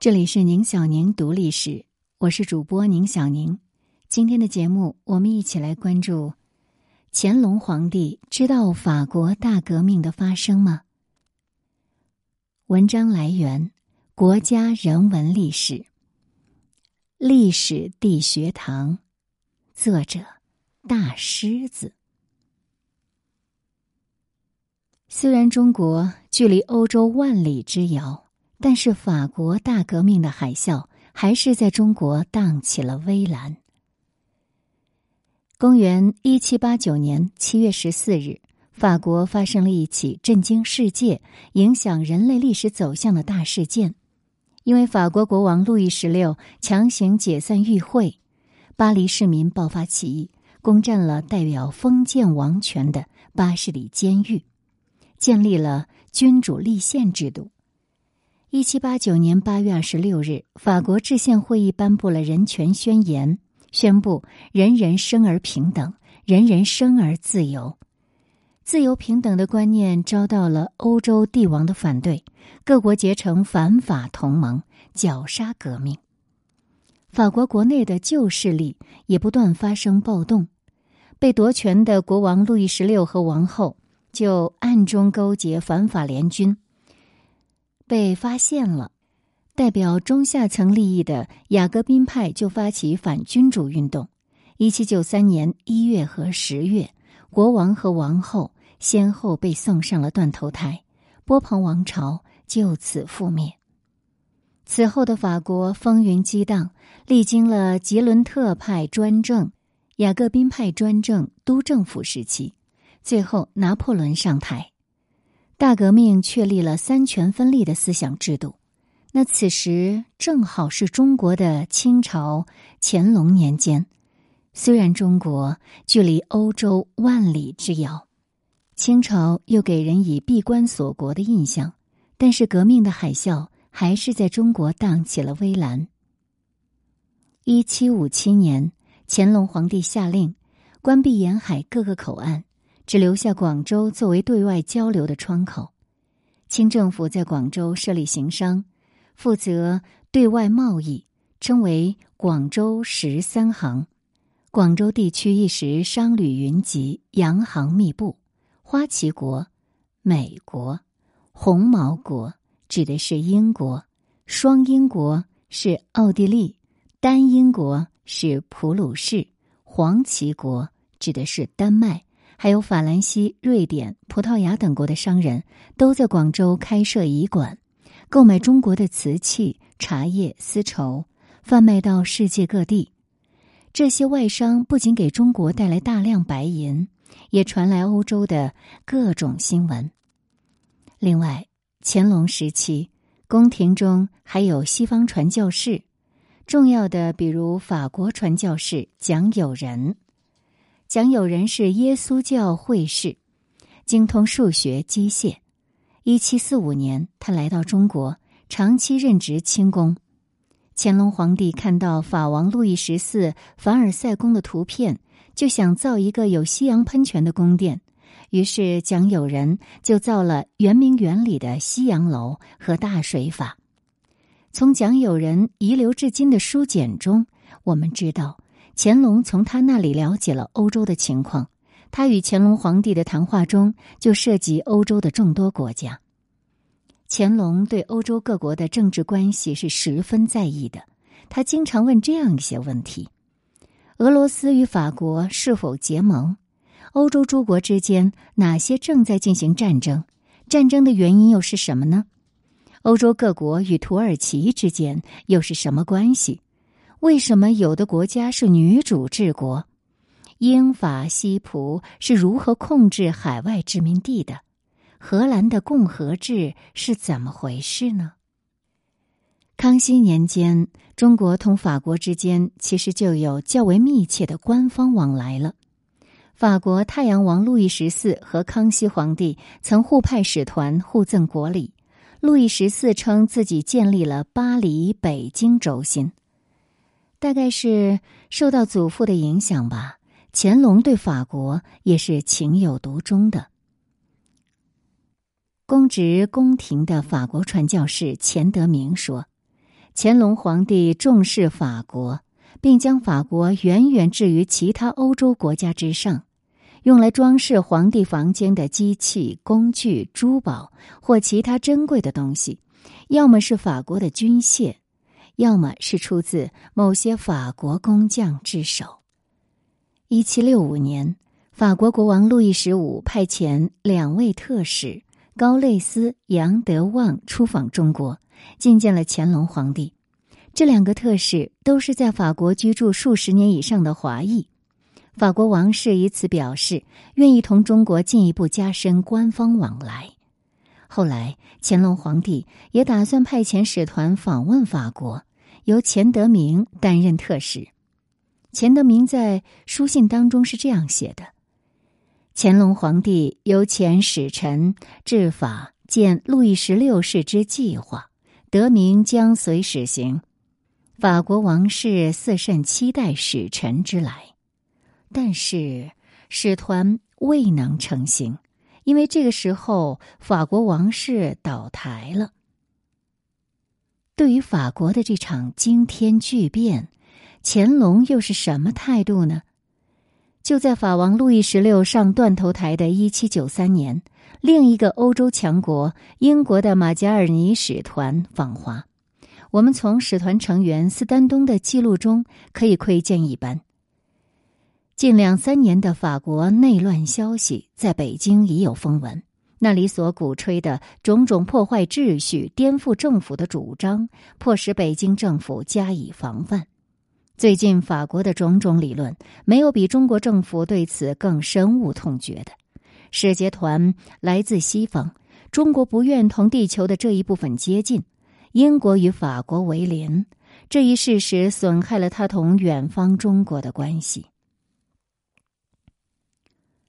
这里是宁小宁读历史，我是主播宁小宁。今天的节目，我们一起来关注乾隆皇帝知道法国大革命的发生吗？文章来源：国家人文历史历史地学堂，作者大狮子。虽然中国距离欧洲万里之遥，但是法国大革命的海啸还是在中国荡起了微澜。公元一七八九年七月十四日，法国发生了一起震惊世界、影响人类历史走向的大事件，因为法国国王路易十六强行解散议会，巴黎市民爆发起义，攻占了代表封建王权的巴士底监狱。建立了君主立宪制度。一七八九年八月二十六日，法国制宪会议颁布了人权宣言，宣布人人生而平等，人人生而自由。自由平等的观念遭到了欧洲帝王的反对，各国结成反法同盟，绞杀革命。法国国内的旧势力也不断发生暴动，被夺权的国王路易十六和王后。就暗中勾结反法联军，被发现了。代表中下层利益的雅各宾派就发起反君主运动。一七九三年一月和十月，国王和王后先后被送上了断头台，波旁王朝就此覆灭。此后的法国风云激荡，历经了吉伦特派专政、雅各宾派专政督政府时期。最后，拿破仑上台，大革命确立了三权分立的思想制度。那此时正好是中国的清朝乾隆年间。虽然中国距离欧洲万里之遥，清朝又给人以闭关锁国的印象，但是革命的海啸还是在中国荡起了微澜。一七五七年，乾隆皇帝下令关闭沿海各个口岸。只留下广州作为对外交流的窗口，清政府在广州设立行商，负责对外贸易，称为广州十三行。广州地区一时商旅云集，洋行密布。花旗国、美国、红毛国指的是英国，双英国是奥地利，单英国是普鲁士，黄旗国指的是丹麦。还有法兰西、瑞典、葡萄牙等国的商人，都在广州开设仪馆，购买中国的瓷器、茶叶、丝绸，贩卖到世界各地。这些外商不仅给中国带来大量白银，也传来欧洲的各种新闻。另外，乾隆时期宫廷中还有西方传教士，重要的比如法国传教士蒋友仁。蒋友仁是耶稣教会士，精通数学、机械。一七四五年，他来到中国，长期任职清宫。乾隆皇帝看到法王路易十四凡尔赛宫的图片，就想造一个有西洋喷泉的宫殿。于是，蒋友仁就造了圆明园里的西洋楼和大水法。从蒋友仁遗留至今的书简中，我们知道。乾隆从他那里了解了欧洲的情况，他与乾隆皇帝的谈话中就涉及欧洲的众多国家。乾隆对欧洲各国的政治关系是十分在意的，他经常问这样一些问题：俄罗斯与法国是否结盟？欧洲诸国之间哪些正在进行战争？战争的原因又是什么呢？欧洲各国与土耳其之间又是什么关系？为什么有的国家是女主治国？英法西葡是如何控制海外殖民地的？荷兰的共和制是怎么回事呢？康熙年间，中国同法国之间其实就有较为密切的官方往来了。法国太阳王路易十四和康熙皇帝曾互派使团互赠国礼。路易十四称自己建立了巴黎、北京轴心。大概是受到祖父的影响吧，乾隆对法国也是情有独钟的。公职宫廷的法国传教士钱德明说：“乾隆皇帝重视法国，并将法国远远置于其他欧洲国家之上。用来装饰皇帝房间的机器、工具、珠宝或其他珍贵的东西，要么是法国的军械，要么是出自某些法国工匠之手。一七六五年，法国国王路易十五派遣两位特使高类斯、杨德旺出访中国，觐见了乾隆皇帝。这两个特使都是在法国居住数十年以上的华裔。法国王室以此表示愿意同中国进一步加深官方往来。后来，乾隆皇帝也打算派遣使团访问法国，由钱德明担任特使。钱德明在书信当中是这样写的：“乾隆皇帝由遣使臣制法见路易十六世之计划，德明将随使行。法国王室似甚期待使臣之来。”但是使团未能成行，因为这个时候法国王室倒台了。对于法国的这场惊天巨变，乾隆又是什么态度呢？就在法王路易十六上断头台的一七九三年，另一个欧洲强国英国的马加尔尼使团访华，我们从使团成员斯丹东的记录中可以窥见一斑。近两三年的法国内乱消息在北京已有风闻，那里所鼓吹的种种破坏秩序、颠覆政府的主张，迫使北京政府加以防范。最近法国的种种理论，没有比中国政府对此更深恶痛绝的。使节团来自西方，中国不愿同地球的这一部分接近。英国与法国为邻，这一事实损害了他同远方中国的关系。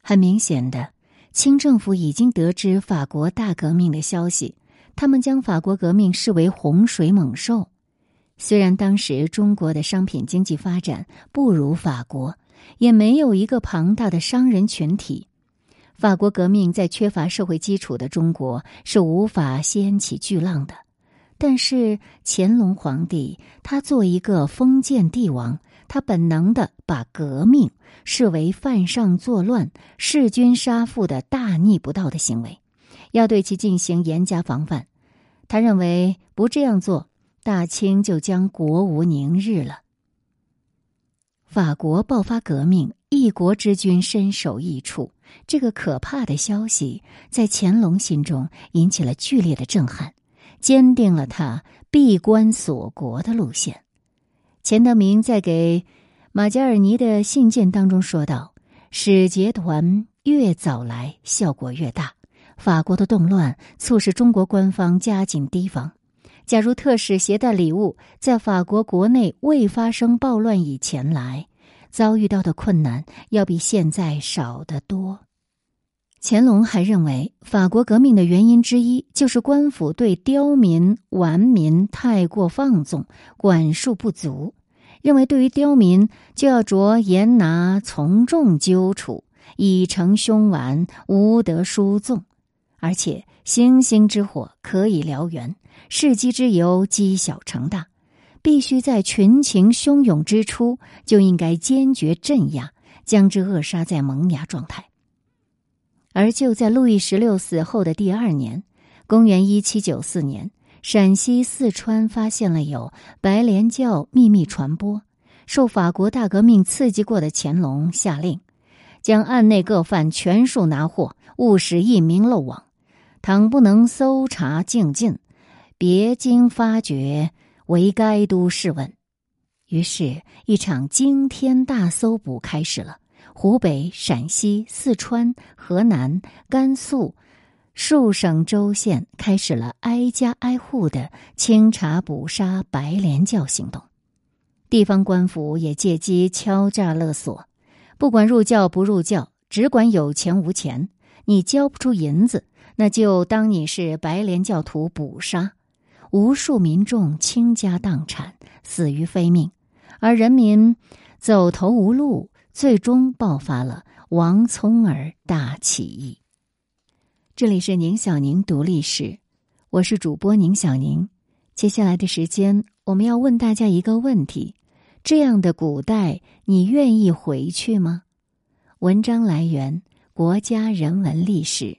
很明显的，清政府已经得知法国大革命的消息，他们将法国革命视为洪水猛兽。虽然当时中国的商品经济发展不如法国，也没有一个庞大的商人群体，法国革命在缺乏社会基础的中国是无法掀起巨浪的。但是乾隆皇帝，他作为一个封建帝王。他本能的把革命视为犯上作乱、弑君杀父的大逆不道的行为，要对其进行严加防范。他认为不这样做，大清就将国无宁日了。法国爆发革命，一国之君身首异处，这个可怕的消息在乾隆心中引起了剧烈的震撼，坚定了他闭关锁国的路线。钱德明在给马加尔尼的信件当中说道：“使节团越早来，效果越大。法国的动乱促使中国官方加紧提防。假如特使携带礼物在法国国内未发生暴乱以前来，遭遇到的困难要比现在少得多。”乾隆还认为，法国革命的原因之一就是官府对刁民顽民太过放纵，管束不足。认为对于刁民，就要着严拿从重揪处，以成凶顽，无得疏纵。而且星星之火可以燎原，世机之由积小成大，必须在群情汹涌之初就应该坚决镇压，将之扼杀在萌芽状态。而就在路易十六死后的第二年，公元一七九四年，陕西、四川发现了有白莲教秘密传播。受法国大革命刺激过的乾隆下令，将案内各犯全数拿获，勿使一名漏网。倘不能搜查净尽，别经发觉，为该都试问。于是，一场惊天大搜捕开始了。湖北、陕西、四川、河南、甘肃数省州县开始了挨家挨户的清查捕杀白莲教行动，地方官府也借机敲诈勒索，不管入教不入教，只管有钱无钱，你交不出银子，那就当你是白莲教徒捕杀，无数民众倾家荡产，死于非命，而人民走投无路。最终爆发了王聪儿大起义。这里是宁小宁读历史，我是主播宁小宁。接下来的时间，我们要问大家一个问题：这样的古代，你愿意回去吗？文章来源：国家人文历史，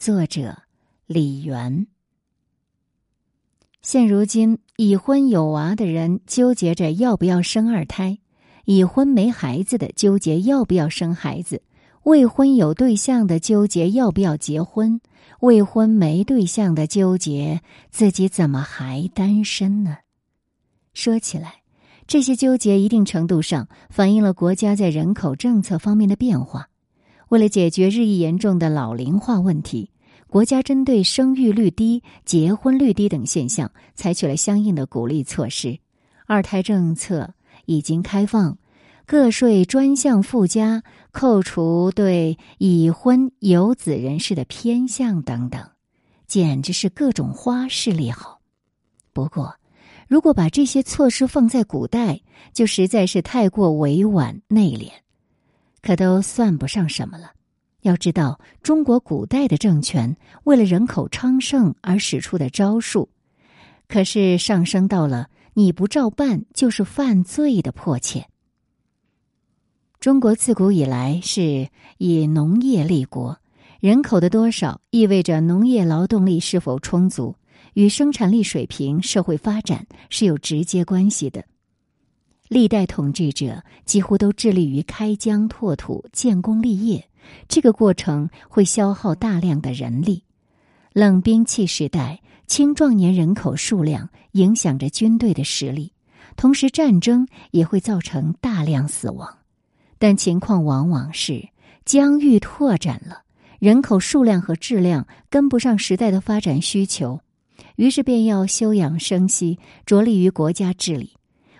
作者李元。现如今，已婚有娃的人纠结着要不要生二胎，已婚没孩子的纠结要不要生孩子，未婚有对象的纠结要不要结婚，未婚没对象的纠结自己怎么还单身呢？说起来，这些纠结一定程度上反映了国家在人口政策方面的变化。为了解决日益严重的老龄化问题。国家针对生育率低、结婚率低等现象，采取了相应的鼓励措施。二胎政策已经开放，个税专项附加、扣除对已婚有子人士的偏向等等，简直是各种花式利好。不过，如果把这些措施放在古代，就实在是太过委婉内敛，可都算不上什么了。要知道，中国古代的政权为了人口昌盛而使出的招数，可是上升到了你不照办就是犯罪的迫切。中国自古以来是以农业立国，人口的多少意味着农业劳动力是否充足，与生产力水平、社会发展是有直接关系的。历代统治者几乎都致力于开疆拓土、建功立业。这个过程会消耗大量的人力。冷兵器时代，青壮年人口数量影响着军队的实力，同时战争也会造成大量死亡。但情况往往是疆域拓展了，人口数量和质量跟不上时代的发展需求，于是便要休养生息，着力于国家治理。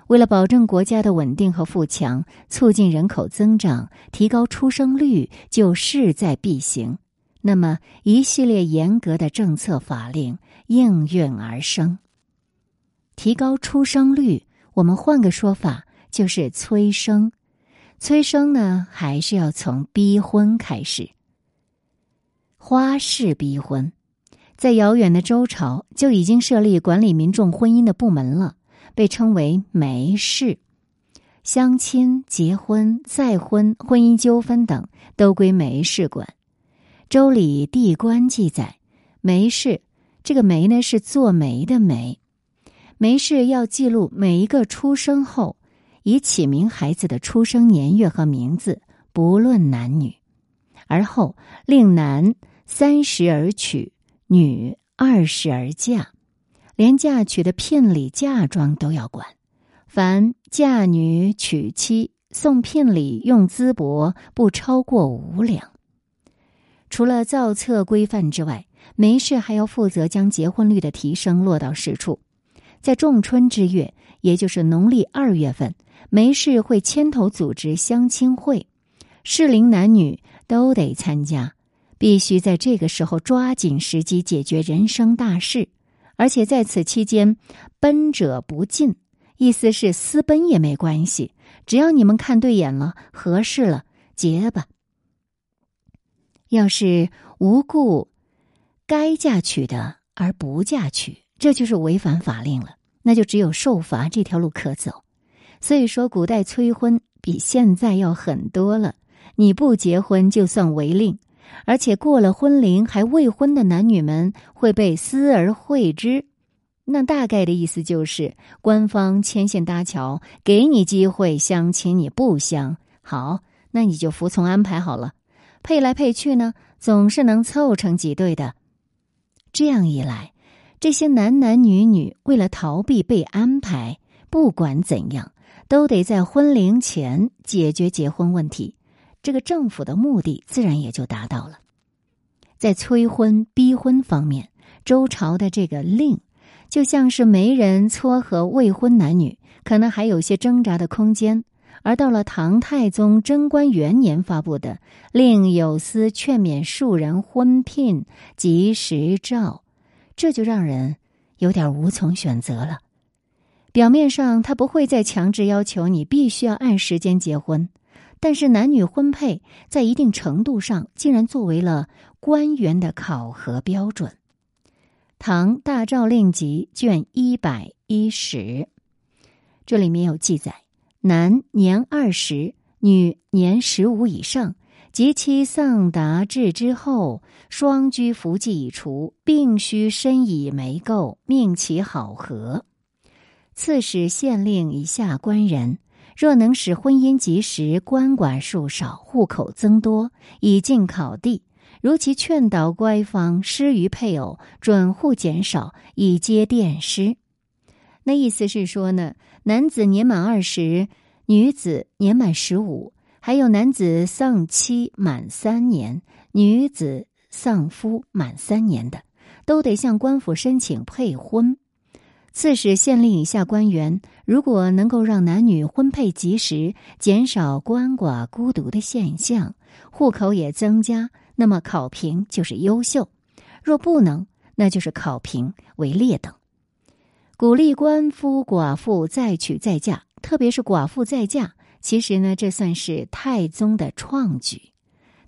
为了保证国家的稳定和富强，促进人口增长，提高出生率，就势在必行。那么，一系列严格的政策法令应运而生。提高出生率，我们换个说法就是催生。催生呢，还是要从逼婚开始。花式逼婚，在遥远的周朝就已经设立管理民众婚姻的部门了。被称为媒氏，相亲、结婚、再婚、婚姻纠纷等都归媒氏管。《周礼·地官》记载，媒氏这个媒呢是做媒的媒，媒氏要记录每一个出生后，以起名孩子的出生年月和名字，不论男女，而后令男三十而娶，女二十而嫁。连嫁娶的聘礼、嫁妆都要管，凡嫁女、娶妻、送聘礼、用淄帛不超过五两。除了造册规范之外，媒氏还要负责将结婚率的提升落到实处。在仲春之月，也就是农历二月份，没事会牵头组织相亲会，适龄男女都得参加，必须在这个时候抓紧时机解决人生大事。而且在此期间，奔者不进，意思是私奔也没关系，只要你们看对眼了，合适了，结吧。要是无故该嫁娶的而不嫁娶，这就是违反法令了，那就只有受罚这条路可走。所以说，古代催婚比现在要狠多了，你不结婚就算违令。而且过了婚龄还未婚的男女们会被思而会之，那大概的意思就是官方牵线搭桥，给你机会相亲，你不相好，那你就服从安排好了。配来配去呢，总是能凑成几对的。这样一来，这些男男女女为了逃避被安排，不管怎样都得在婚龄前解决结婚问题。这个政府的目的自然也就达到了。在催婚逼婚方面，周朝的这个令就像是媒人撮合未婚男女，可能还有些挣扎的空间；而到了唐太宗贞观元年发布的令，有司劝勉庶人婚聘及时诏，这就让人有点无从选择了。表面上，他不会再强制要求你必须要按时间结婚。但是男女婚配在一定程度上竟然作为了官员的考核标准。《唐大诏令集》卷一百一十，这里面有记载：男年二十，女年十五以上，及其丧达至之后，双居福忌已除，并须身以媒垢，命其好合。刺史、县令以下官人，若能使婚姻及时，官管数少，户口增多，以进考第。如其劝导乖方失于配偶，准户减少，以接殿师。那意思是说呢，男子年满二十，女子年满十五，还有男子丧妻满三年，女子丧夫满三年的，都得向官府申请配婚。刺史、县令以下官员，如果能够让男女婚配及时，减少鳏寡孤独的现象，户口也增加。那么考评就是优秀，若不能，那就是考评为劣等。鼓励官夫寡妇再娶再嫁，特别是寡妇再嫁。其实呢，这算是太宗的创举。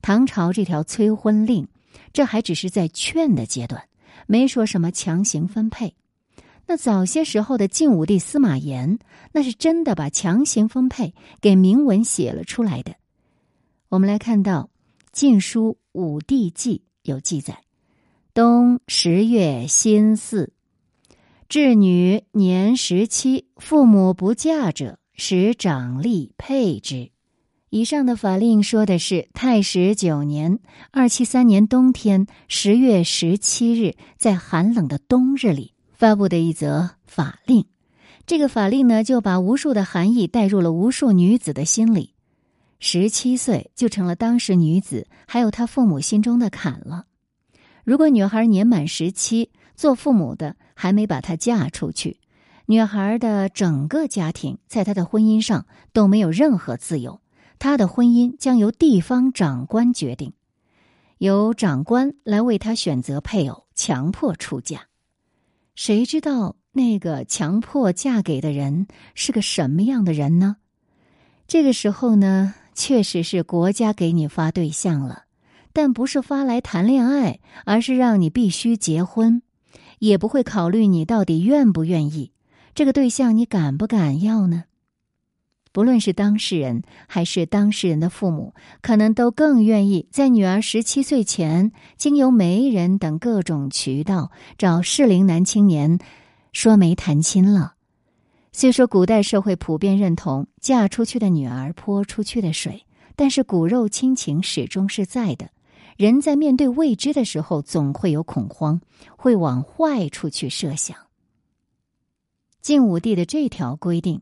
唐朝这条催婚令，这还只是在劝的阶段，没说什么强行分配。那早些时候的晋武帝司马炎，那是真的把强行分配给铭文写了出来的。我们来看到。《晋书·武帝纪》有记载：冬十月辛巳，至女年十七，父母不嫁者，使长吏配之。以上的法令说的是太史九年（二七三年）冬天十月十七日，在寒冷的冬日里发布的一则法令。这个法令呢，就把无数的含义带入了无数女子的心里。十七岁就成了当时女子还有她父母心中的坎了。如果女孩年满十七，做父母的还没把她嫁出去，女孩的整个家庭在她的婚姻上都没有任何自由，她的婚姻将由地方长官决定，由长官来为她选择配偶，强迫出嫁。谁知道那个强迫嫁给的人是个什么样的人呢？这个时候呢？确实是国家给你发对象了，但不是发来谈恋爱，而是让你必须结婚，也不会考虑你到底愿不愿意，这个对象你敢不敢要呢？不论是当事人还是当事人的父母，可能都更愿意在女儿十七岁前，经由媒人等各种渠道找适龄男青年说媒谈亲了。虽说古代社会普遍认同嫁出去的女儿泼出去的水，但是骨肉亲情始终是在的。人在面对未知的时候，总会有恐慌，会往坏处去设想。晋武帝的这条规定，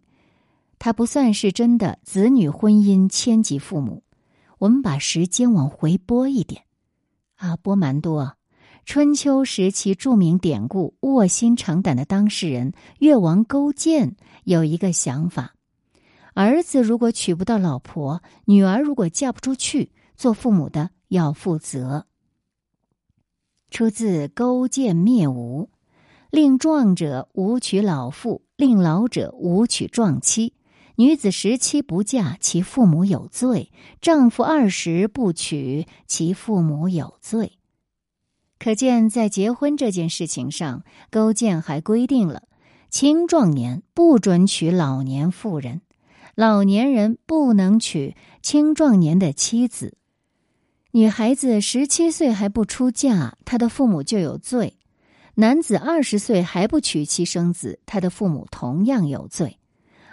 他不算是真的子女婚姻迁及父母。我们把时间往回拨一点，啊，拨蛮多。春秋时期著名典故“卧薪尝胆”的当事人越王勾践有一个想法：儿子如果娶不到老婆，女儿如果嫁不出去，做父母的要负责。出自《勾践灭吴》，令壮者无娶老妇，令老者无娶壮妻。女子十七不嫁，其父母有罪；丈夫二十不娶，其父母有罪。可见，在结婚这件事情上，勾践还规定了：青壮年不准娶老年妇人，老年人不能娶青壮年的妻子。女孩子十七岁还不出嫁，她的父母就有罪；男子二十岁还不娶妻生子，他的父母同样有罪。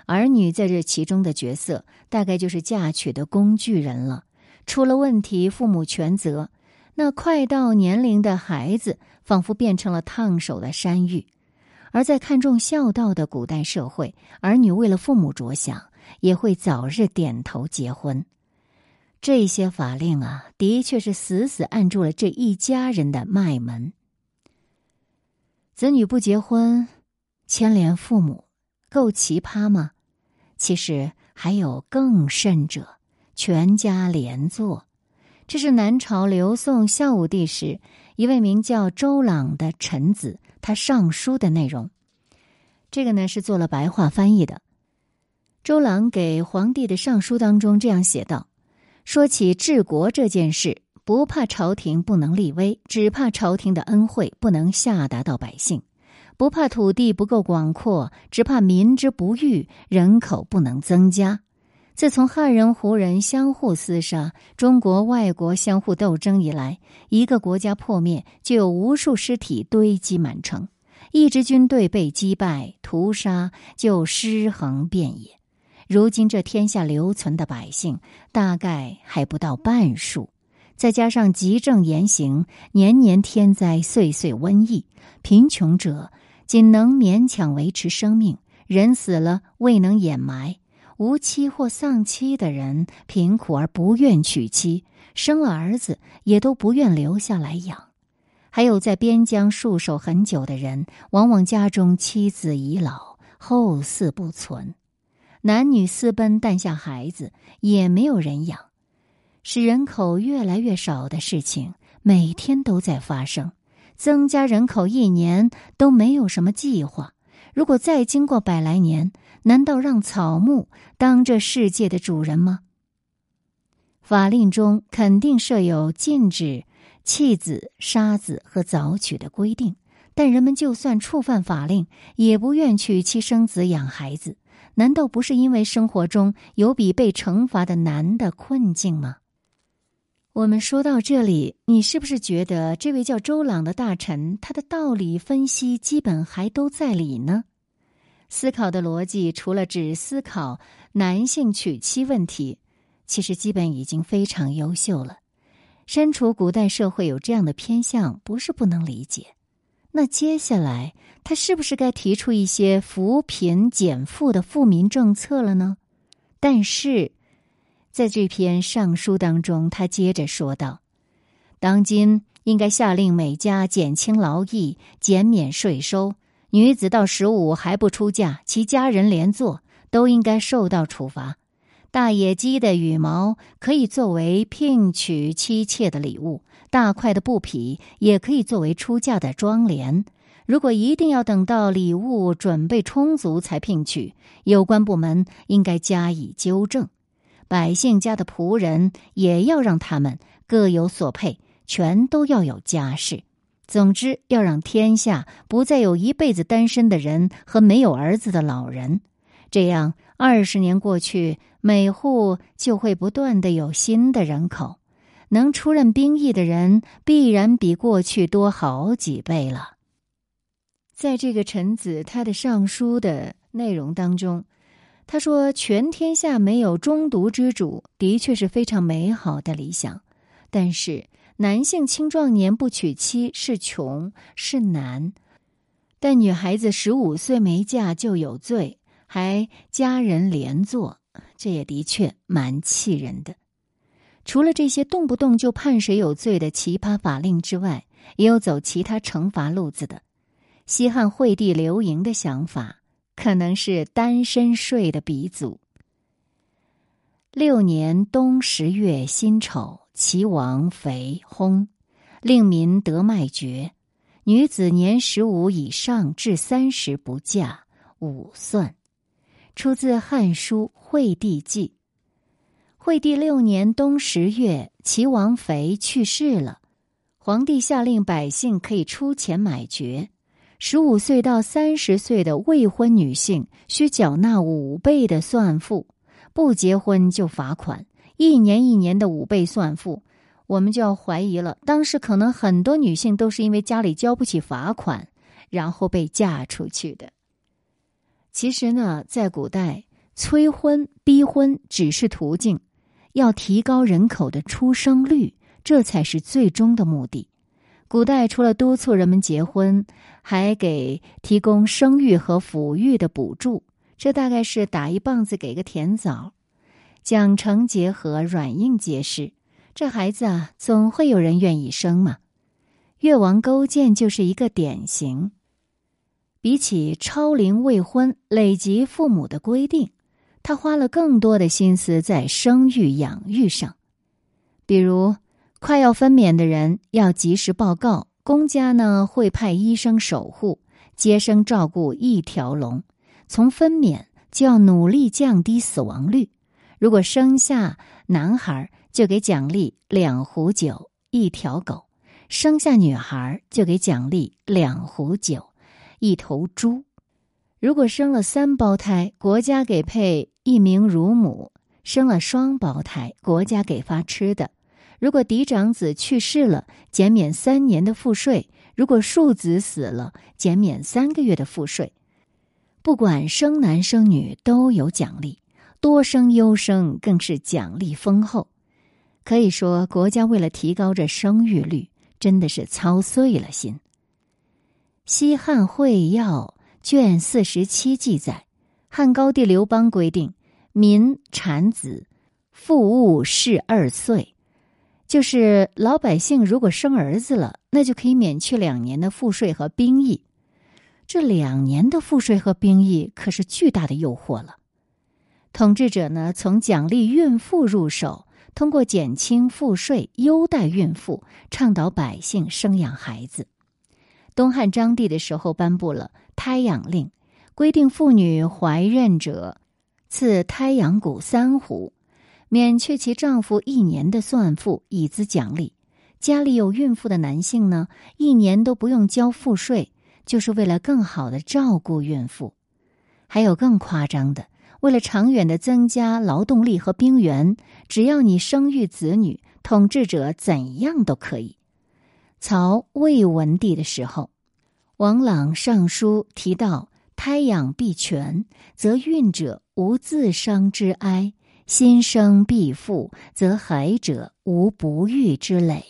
儿女在这其中的角色，大概就是嫁娶的工具人了。出了问题，父母全责。那快到年龄的孩子，仿佛变成了烫手的山芋；而在看重孝道的古代社会，儿女为了父母着想，也会早日点头结婚。这些法令啊，的确是死死按住了这一家人的脉门。子女不结婚，牵连父母，够奇葩吗？其实还有更甚者，全家连坐。这是南朝刘宋孝武帝时一位名叫周朗的臣子他上书的内容。这个呢是做了白话翻译的。周朗给皇帝的上书当中这样写道：“说起治国这件事，不怕朝廷不能立威，只怕朝廷的恩惠不能下达到百姓；不怕土地不够广阔，只怕民之不育，人口不能增加。自从汉人、胡人相互厮杀，中国外国相互斗争以来，一个国家破灭，就有无数尸体堆积满城；一支军队被击败、屠杀，就尸横遍野。如今这天下留存的百姓，大概还不到半数。再加上急政严刑，年年天灾，岁岁瘟疫，贫穷者仅能勉强维持生命，人死了未能掩埋。无妻或丧妻的人，贫苦而不愿娶妻，生了儿子也都不愿留下来养。还有在边疆戍守很久的人，往往家中妻子已老，后嗣不存，男女私奔诞下孩子也没有人养，使人口越来越少的事情每天都在发生。增加人口一年都没有什么计划。如果再经过百来年，难道让草木当这世界的主人吗？法令中肯定设有禁止弃子、杀子和早娶的规定，但人们就算触犯法令，也不愿娶妻生子养孩子。难道不是因为生活中有比被惩罚的难的困境吗？我们说到这里，你是不是觉得这位叫周朗的大臣，他的道理分析基本还都在理呢？思考的逻辑除了只思考男性娶妻问题，其实基本已经非常优秀了。身处古代社会有这样的偏向，不是不能理解。那接下来他是不是该提出一些扶贫减负的富民政策了呢？但是。在这篇上书当中，他接着说道：“当今应该下令每家减轻劳役、减免税收。女子到十五还不出嫁，其家人连坐都应该受到处罚。大野鸡的羽毛可以作为聘娶妻妾的礼物，大块的布匹也可以作为出嫁的妆奁。如果一定要等到礼物准备充足才聘娶，有关部门应该加以纠正。”百姓家的仆人也要让他们各有所配，全都要有家室。总之，要让天下不再有一辈子单身的人和没有儿子的老人。这样，二十年过去，每户就会不断的有新的人口，能出任兵役的人必然比过去多好几倍了。在这个臣子他的上书的内容当中。他说：“全天下没有中毒之主，的确是非常美好的理想。但是，男性青壮年不娶妻是穷是难，但女孩子十五岁没嫁就有罪，还家人连坐，这也的确蛮气人的。除了这些动不动就判谁有罪的奇葩法令之外，也有走其他惩罚路子的。西汉惠帝刘盈的想法。”可能是单身税的鼻祖。六年冬十月辛丑，齐王肥薨，令民得卖爵。女子年十五以上至三十不嫁，五算。出自《汉书·惠帝纪》。惠帝六年冬十月，齐王肥去世了，皇帝下令百姓可以出钱买爵。十五岁到三十岁的未婚女性需缴纳五倍的算赋，不结婚就罚款，一年一年的五倍算赋，我们就要怀疑了。当时可能很多女性都是因为家里交不起罚款，然后被嫁出去的。其实呢，在古代，催婚逼婚只是途径，要提高人口的出生率，这才是最终的目的。古代除了督促人们结婚，还给提供生育和抚育的补助，这大概是打一棒子给个甜枣，奖惩结合，软硬皆施。这孩子啊，总会有人愿意生嘛。越王勾践就是一个典型。比起超龄未婚、累及父母的规定，他花了更多的心思在生育养育上，比如。快要分娩的人要及时报告，公家呢会派医生守护，接生照顾一条龙。从分娩就要努力降低死亡率。如果生下男孩，就给奖励两壶酒、一条狗；生下女孩，就给奖励两壶酒、一头猪。如果生了三胞胎，国家给配一名乳母；生了双胞胎，国家给发吃的。如果嫡长子去世了，减免三年的赋税；如果庶子死了，减免三个月的赋税。不管生男生女，都有奖励，多生优生更是奖励丰厚。可以说，国家为了提高这生育率，真的是操碎了心。《西汉会要》卷四十七记载，汉高帝刘邦规定，民产子，父物是二岁，就是老百姓如果生儿子了，那就可以免去两年的赋税和兵役。这两年的赋税和兵役可是巨大的诱惑了。统治者呢，从奖励孕妇入手，通过减轻赋税、优待孕妇，倡导百姓生养孩子。东汉章帝的时候颁布了胎养令，规定妇女怀孕者赐胎养谷三斛，免去其丈夫一年的算赋，以资奖励。家里有孕妇的男性呢，一年都不用交赋税。就是为了更好的照顾孕妇，还有更夸张的，为了长远的增加劳动力和兵源，只要你生育子女，统治者怎样都可以。曹魏文帝的时候，王朗上书提到：“胎养必全，则孕者无自伤之哀；心生必富，则孩者无不育之累。”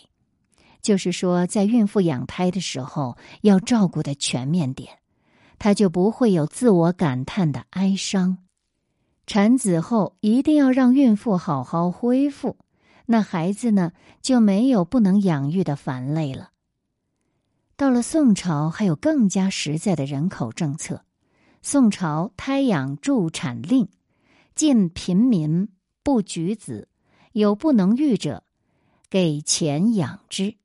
就是说，在孕妇养胎的时候，要照顾的全面点，她就不会有自我感叹的哀伤。产子后一定要让孕妇好好恢复，那孩子呢就没有不能养育的烦累了。到了宋朝，还有更加实在的人口政策。宋朝胎养助产令，禁贫民不举子，有不能育者，给钱养之。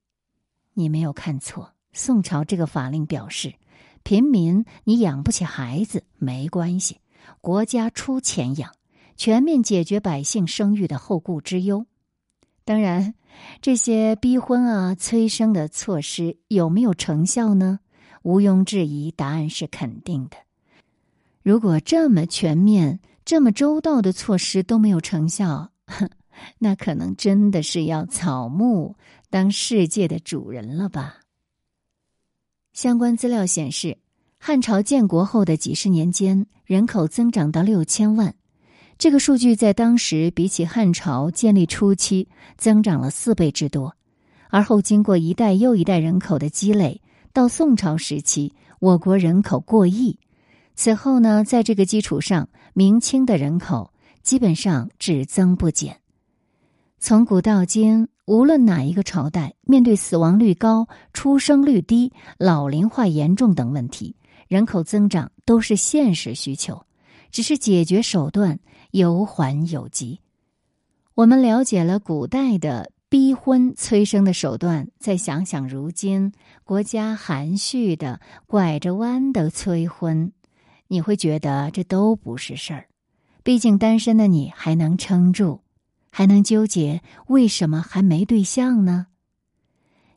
你没有看错，宋朝这个法令表示，贫民你养不起孩子没关系，国家出钱养，全面解决百姓生育的后顾之忧。当然，这些逼婚啊、催生的措施有没有成效呢？毋庸置疑，答案是肯定的。如果这么全面、这么周到的措施都没有成效，那可能真的是要草木。当世界的主人了吧？相关资料显示，汉朝建国后的几十年间，人口增长到六千万。这个数据在当时比起汉朝建立初期增长了四倍之多。而后经过一代又一代人口的积累，到宋朝时期，我国人口过亿。此后呢，在这个基础上，明清的人口基本上只增不减。从古到今。无论哪一个朝代，面对死亡率高、出生率低、老龄化严重等问题，人口增长都是现实需求，只是解决手段有缓有急。我们了解了古代的逼婚催生的手段，再想想如今国家含蓄的拐着弯的催婚，你会觉得这都不是事儿。毕竟单身的你还能撑住。还能纠结为什么还没对象呢？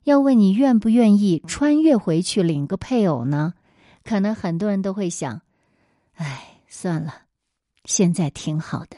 要问你愿不愿意穿越回去领个配偶呢？可能很多人都会想：“哎，算了，现在挺好的。”